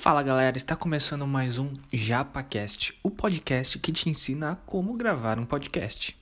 Fala galera, está começando mais um JapaCast, o podcast que te ensina como gravar um podcast.